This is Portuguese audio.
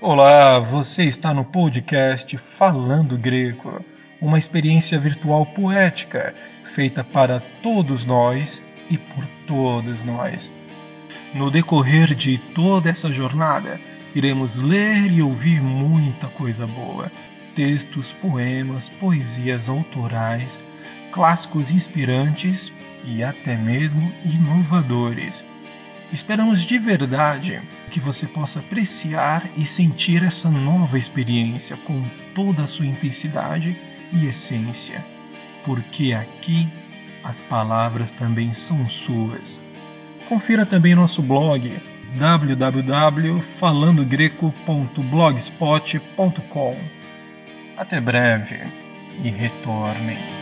Olá, você está no podcast Falando Greco, uma experiência virtual poética feita para todos nós e por todos nós. No decorrer de toda essa jornada, iremos ler e ouvir muita coisa boa: textos, poemas, poesias autorais, clássicos inspirantes e até mesmo inovadores. Esperamos de verdade que você possa apreciar e sentir essa nova experiência com toda a sua intensidade e essência, porque aqui as palavras também são suas. Confira também nosso blog www.falandogreco.blogspot.com. Até breve e retornem.